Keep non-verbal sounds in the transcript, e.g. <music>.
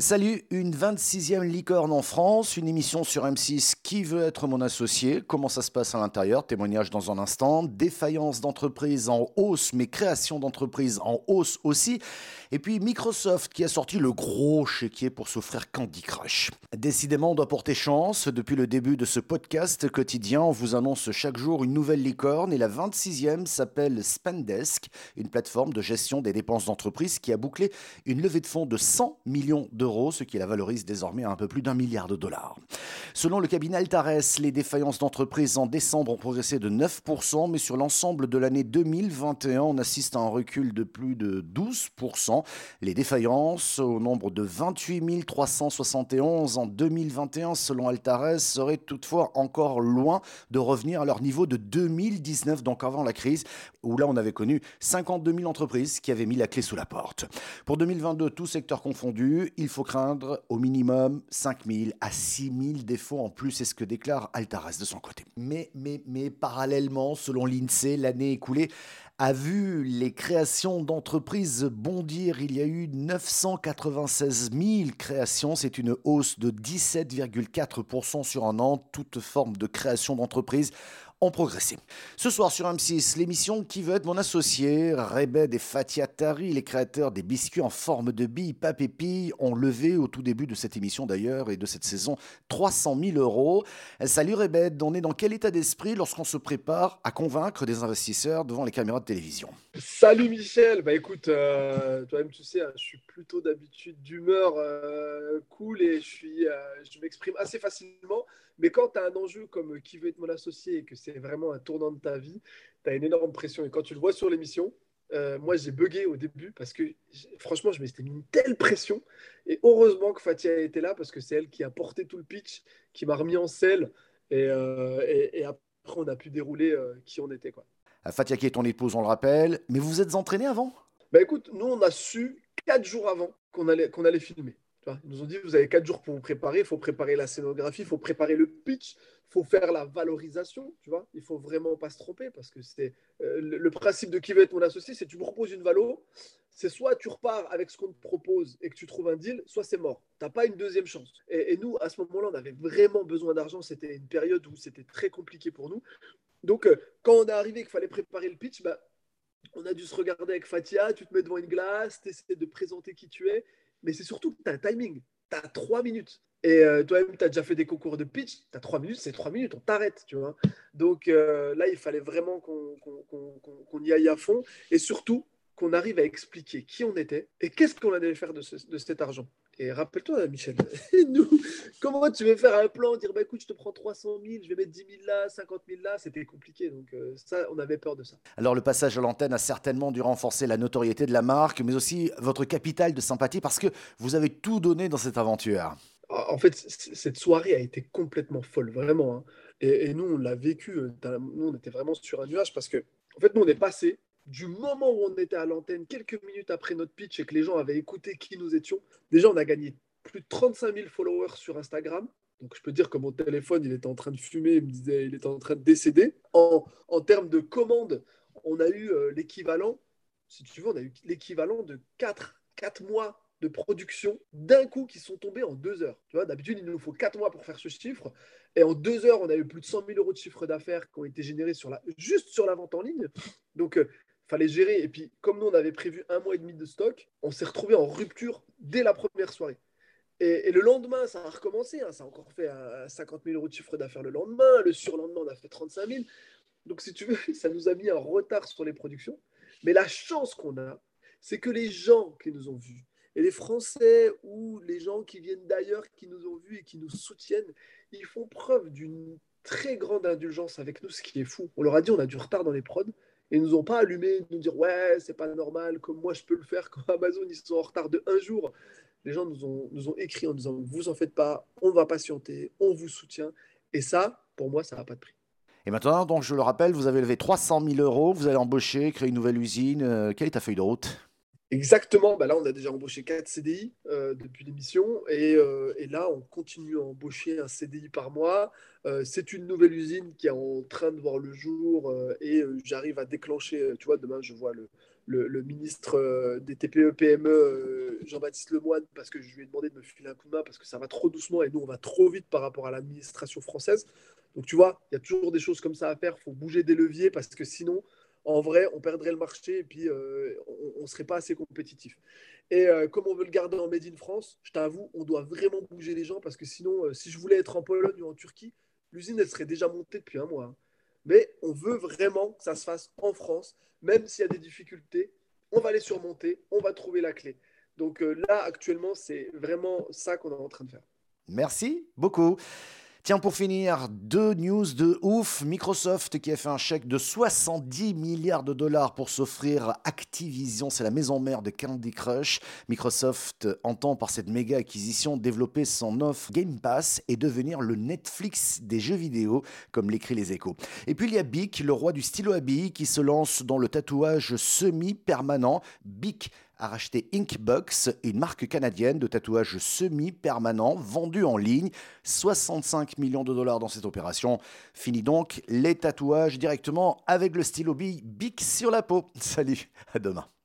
Salut, une 26e licorne en France, une émission sur M6 Qui veut être mon associé? Comment ça se passe à l'intérieur? Témoignage dans un instant. Défaillance d'entreprise en hausse, mais création d'entreprise en hausse aussi. Et puis Microsoft qui a sorti le gros chéquier pour s'offrir Candy Crush. Décidément, on doit porter chance. Depuis le début de ce podcast quotidien, on vous annonce chaque jour une nouvelle licorne et la 26e s'appelle Spendesk, une plateforme de gestion des dépenses d'entreprise qui a bouclé une levée de fonds de 100 millions d'euros ce qui la valorise désormais à un peu plus d'un milliard de dollars. Selon le cabinet Altares, les défaillances d'entreprises en décembre ont progressé de 9%, mais sur l'ensemble de l'année 2021, on assiste à un recul de plus de 12%. Les défaillances, au nombre de 28 371 en 2021, selon Altares, seraient toutefois encore loin de revenir à leur niveau de 2019, donc avant la crise, où là on avait connu 52 000 entreprises qui avaient mis la clé sous la porte. Pour 2022, tous secteurs confondus, il faut faut craindre au minimum 5 000 à 6 000 défauts en plus, c'est ce que déclare Altares de son côté. Mais, mais, mais parallèlement, selon l'INSEE, l'année écoulée a vu les créations d'entreprises bondir. Il y a eu 996 000 créations, c'est une hausse de 17,4% sur un an. Toute forme de création d'entreprise ont progressé. Ce soir sur M6, l'émission Qui veut être mon associé? Rebed et Fatia Tari, les créateurs des biscuits en forme de billes Papépi, ont levé au tout début de cette émission d'ailleurs et de cette saison 300 000 euros. Salut Rebed, on est dans quel état d'esprit lorsqu'on se prépare à convaincre des investisseurs devant les caméras de télévision? Salut Michel, bah écoute, euh, toi-même tu sais, hein, je suis plutôt d'habitude d'humeur euh, cool et je, suis, euh, je m'exprime assez facilement. Mais quand tu as un enjeu comme qui veut être mon associé et que c'est vraiment un tournant de ta vie, tu as une énorme pression. Et quand tu le vois sur l'émission, euh, moi j'ai bugué au début parce que franchement, je m'étais mis une telle pression. Et heureusement que Fatia était là parce que c'est elle qui a porté tout le pitch, qui m'a remis en selle. Et, euh, et, après, on a pu dérouler euh, qui on était. Quoi. Fatia qui est ton épouse, on le rappelle. Mais vous vous êtes entraîné avant? Bah écoute, nous on a su quatre jours avant qu'on allait, qu'on allait filmer. Ils nous ont dit, vous avez quatre jours pour vous préparer, il faut préparer la scénographie, il faut préparer le pitch, il faut faire la valorisation, tu vois. Il faut vraiment pas se tromper parce que c'est euh, le, principe de qui veut être mon associé, c'est tu me proposes une valo, c'est soit tu repars avec ce qu'on te propose et que tu trouves un deal, soit c'est mort. Tu n'as pas une deuxième chance. Et, nous, à ce moment-là, on avait vraiment besoin d'argent. C'était une période où c'était très compliqué pour nous. Donc, euh, quand on est arrivé qu'il fallait préparer le pitch, bah, on a dû se regarder avec Fatia, tu te mets devant une glace, tu essaies de présenter qui tu es mais c'est surtout que tu as un timing. Tu as trois minutes. Et euh, toi-même, tu as déjà fait des concours de pitch. Tu as trois minutes, c'est trois minutes, on t'arrête. tu vois. Donc euh, là, il fallait vraiment qu'on y aille à fond. Et surtout, qu'on arrive à expliquer qui on était et qu'est-ce qu'on allait faire de, de cet argent. Et rappelle-toi, Michel, <laughs> nous, comment tu veux faire un plan, dire bah, écoute, je te prends 300 000, je vais mettre 10 000 là, 50 000 là, c'était compliqué. Donc, euh, ça, on avait peur de ça. Alors, le passage à l'antenne a certainement dû renforcer la notoriété de la marque, mais aussi votre capital de sympathie parce que vous avez tout donné dans cette aventure. En fait, cette soirée a été complètement folle, vraiment. Hein. Et, et, nous, on l'a vécu. Euh, nous, on était vraiment sur un nuage parce que, en fait, nous, on est passé du moment où on était à l'antenne, quelques minutes après notre pitch et que les gens avaient écouté qui nous étions, déjà on a gagné plus de 35 000 followers sur Instagram. Donc je peux dire que mon téléphone, il était en train de fumer, il me disait, il était en train de décéder. En, termes de commandes, on a eu euh, l'équivalent, si tu veux, on a eu l'équivalent de 4, 4 mois de production d'un coup qui sont tombés en deux heures. Tu vois, d'habitude, il nous faut quatre mois pour faire ce chiffre. Et en deux heures, on a eu plus de 100 000 euros de chiffre d'affaires qui ont été générés juste sur la vente en ligne. Donc, euh, fallait gérer. Et puis, comme nous, on avait prévu un mois et demi de stock, on s'est retrouvé en rupture dès la première soirée. Et, le lendemain, ça a recommencé. Hein. ça a encore fait 50 000 euros de chiffre d'affaires le lendemain. Le surlendemain, on a fait 35 000. Donc, si tu veux, <laughs> ça nous a mis un retard sur les productions. Mais la chance qu'on a, c'est que les gens qui nous ont vus, et les Français ou les gens qui viennent d'ailleurs, qui nous ont vus et qui nous soutiennent, ils font preuve d'une très grande indulgence avec nous, ce qui est fou. On leur a dit on a du retard dans les prods, et nous ont pas allumé, nous dire ouais, c'est pas normal, comme moi je peux le faire quand <laughs> Amazon ils sont en retard de un jour. Les gens nous ont, nous ont écrit en disant vous en faites pas, on va patienter, on vous soutient. Et ça, pour moi, ça n'a pas de prix. Et maintenant, donc je le rappelle, vous avez levé 300 000 euros, vous allez embaucher, créer une nouvelle usine. Euh, quelle est ta feuille de route? Exactement, bah là on a déjà embauché 4 CDI euh, depuis l'émission et, euh, et, là on continue à embaucher un CDI par mois. Euh, c'est une nouvelle usine qui est en train de voir le jour et j'arrive à déclencher, tu vois, demain je vois le, le, ministre des TPE-PME, Jean-Baptiste Lemoine, parce que je lui ai demandé de me filer un coup de main, parce que ça va trop doucement et nous, on va trop vite par rapport à l'administration française. Donc, tu vois, il y a toujours des choses comme ça à faire. Il faut bouger des leviers parce que sinon, en vrai, on perdrait le marché et puis on ne serait pas assez compétitif. Et comme on veut le garder en Made in France, je t'avoue, on doit vraiment bouger les gens parce que sinon, si je voulais être en Pologne ou en Turquie, l'usine, elle serait déjà montée depuis un mois. Hein. Mais on veut vraiment que ça se fasse en France, même s'il y a des difficultés. On va les surmonter, on va trouver la clé. Donc là, actuellement, c'est vraiment ça qu'on est en train de faire. Merci beaucoup. Tiens, pour finir, deux news de ouf. Microsoft qui a fait un chèque de 70 milliards de dollars pour s'offrir Activision, c'est la maison mère de Candy Crush. Microsoft entend par cette méga acquisition développer son offre Game Pass et devenir le Netflix des jeux vidéo, comme l'écrit les échos. Et puis il y a Bic, le roi du stylo à billes, qui se lance dans le tatouage semi-permanent. Bic a racheté Inkbox, une marque canadienne de tatouage semi-permanent vendue en ligne. 65 millions de dollars dans cette opération. Fini donc les tatouages directement avec le stylo Bic sur la peau. <laughs> Salut, à demain.